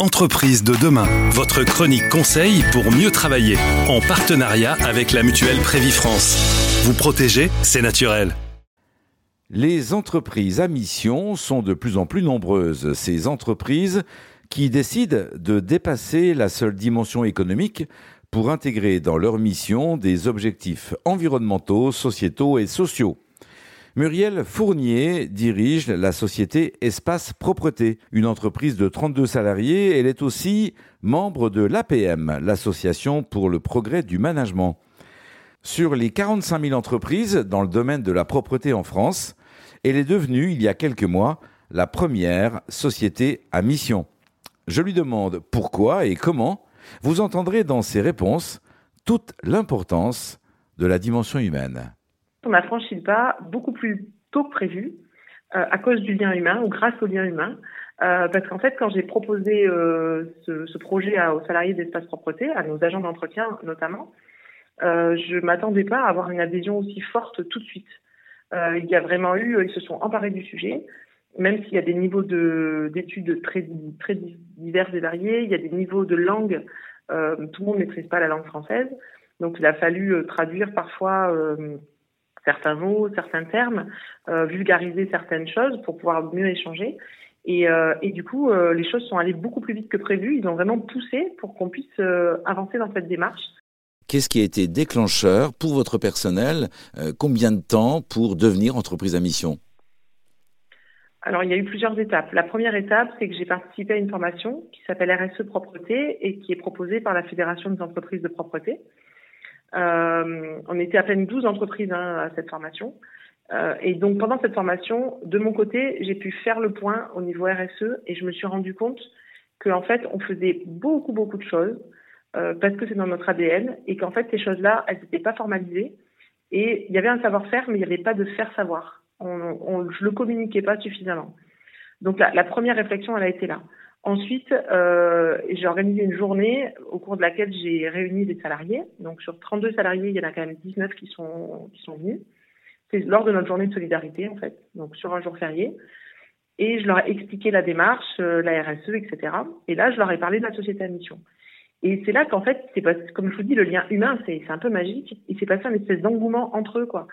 Entreprise de demain, votre chronique conseil pour mieux travailler, en partenariat avec la mutuelle Prévifrance. Vous protéger, c'est naturel. Les entreprises à mission sont de plus en plus nombreuses. Ces entreprises qui décident de dépasser la seule dimension économique pour intégrer dans leur mission des objectifs environnementaux, sociétaux et sociaux. Muriel Fournier dirige la société Espace Propreté, une entreprise de 32 salariés. Elle est aussi membre de l'APM, l'Association pour le progrès du management. Sur les 45 000 entreprises dans le domaine de la propreté en France, elle est devenue, il y a quelques mois, la première société à mission. Je lui demande pourquoi et comment. Vous entendrez dans ses réponses toute l'importance de la dimension humaine on a franchi le pas beaucoup plus tôt que prévu euh, à cause du lien humain ou grâce au lien humain. Euh, parce qu'en fait, quand j'ai proposé euh, ce, projet aux salariés d'Espace Propreté, à nos agents d'entretien notamment, je m'attendais pas à avoir une adhésion aussi forte tout de suite. il y a vraiment eu, ils se sont emparés du sujet, même s'il y a des niveaux d'études très, très divers et variés, il y a des niveaux de langue, tout le monde ne maîtrise pas la langue française, donc il a fallu traduire parfois certains mots, certains termes, euh, vulgariser certaines choses pour pouvoir mieux échanger. Et, euh, et du coup, euh, les choses sont allées beaucoup plus vite que prévu. Ils ont vraiment poussé pour qu'on puisse avancer dans cette démarche. Qu'est-ce qui a été déclencheur pour votre personnel Combien de temps pour devenir entreprise à mission? Alors, il y a eu plusieurs étapes. La première étape, c'est que j'ai participé à une formation qui s'appelle RSE Propreté et qui est proposée par la Fédération des entreprises de propreté. Euh, on était à peine 12 entreprises hein, à cette formation. Euh, et donc pendant cette formation, de mon côté, j'ai pu faire le point au niveau RSE et je me suis rendu compte qu'en fait, on faisait beaucoup, beaucoup de choses euh, parce que c'est dans notre ADN et qu'en fait, ces choses-là, elles n'étaient pas formalisées. Et il y avait un savoir-faire, mais il n'y avait pas de faire savoir. On, on, je le communiquais pas suffisamment. Donc la première réflexion, elle a été là. Ensuite, euh, j'ai organisé une journée au cours de laquelle j'ai réuni des salariés. Donc sur 32 salariés, il y en a quand même 19 qui sont, qui sont venus. C'est lors de notre journée de solidarité, en fait, donc sur un jour férié. Et je leur ai expliqué la démarche, euh, la RSE, etc. Et là, je leur ai parlé de la société à mission. Et c'est là qu'en fait, c'est comme je vous dis, le lien humain, c'est un peu magique. Il s'est passé un espèce d'engouement entre eux, quoi.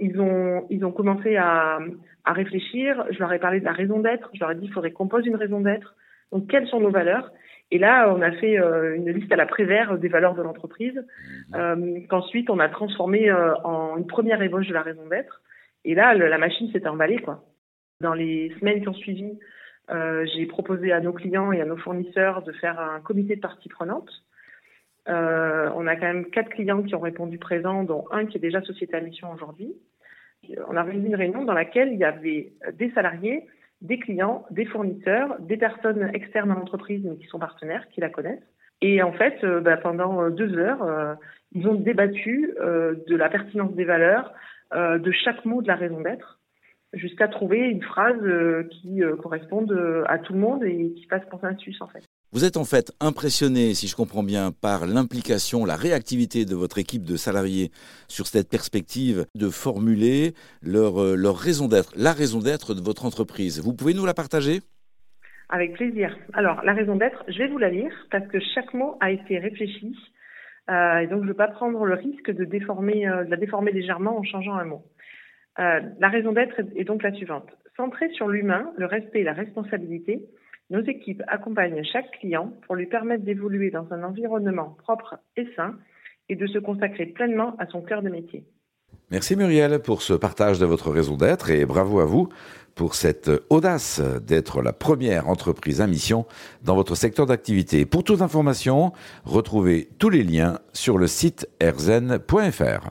Ils ont, ils ont commencé à, à réfléchir. Je leur ai parlé de la raison d'être. Je leur ai dit, il faudrait qu'on pose une raison d'être. Donc, quelles sont nos valeurs? Et là, on a fait euh, une liste à la Prévert des valeurs de l'entreprise, mmh. euh, qu'ensuite on a transformé euh, en une première ébauche de la raison d'être. Et là, la machine s'est emballée, quoi. Dans les semaines qui ont suivi, j'ai proposé à nos clients et à nos fournisseurs de faire un comité de parties prenantes. On a quand même quatre clients qui ont répondu présent, dont un qui est déjà société à mission aujourd'hui. On a réuni une réunion dans laquelle il y avait des salariés, des clients, des fournisseurs, des personnes externes à l'entreprise mais qui sont partenaires, qui la connaissent. Et en fait, euh, bah, pendant euh, deux heures, euh, ils ont débattu de la pertinence des valeurs, de chaque mot de la raison d'être, jusqu'à trouver une phrase qui corresponde à tout le monde et qui fasse consensus en fait. Vous êtes en fait impressionné, si je comprends bien, par l'implication, la réactivité de votre équipe de salariés sur cette perspective de formuler leur, euh, raison d'être, la raison d'être de votre entreprise. Vous pouvez nous la partager? Avec plaisir. Alors, la raison d'être, je vais vous la lire parce que chaque mot a été réfléchi. Euh, et donc, je ne veux pas prendre le risque de, euh, de la déformer légèrement en changeant un mot. la raison d'être est donc la suivante. Centrée sur l'humain, le respect et la responsabilité, nos équipes accompagnent chaque client pour lui permettre d'évoluer dans un environnement propre et sain et de se consacrer pleinement à son cœur de métier. Merci Muriel pour ce partage de votre raison d'être et bravo à vous pour cette audace d'être la première entreprise à mission dans votre secteur d'activité. Pour toute information, retrouvez tous les liens sur le site erzen.fr.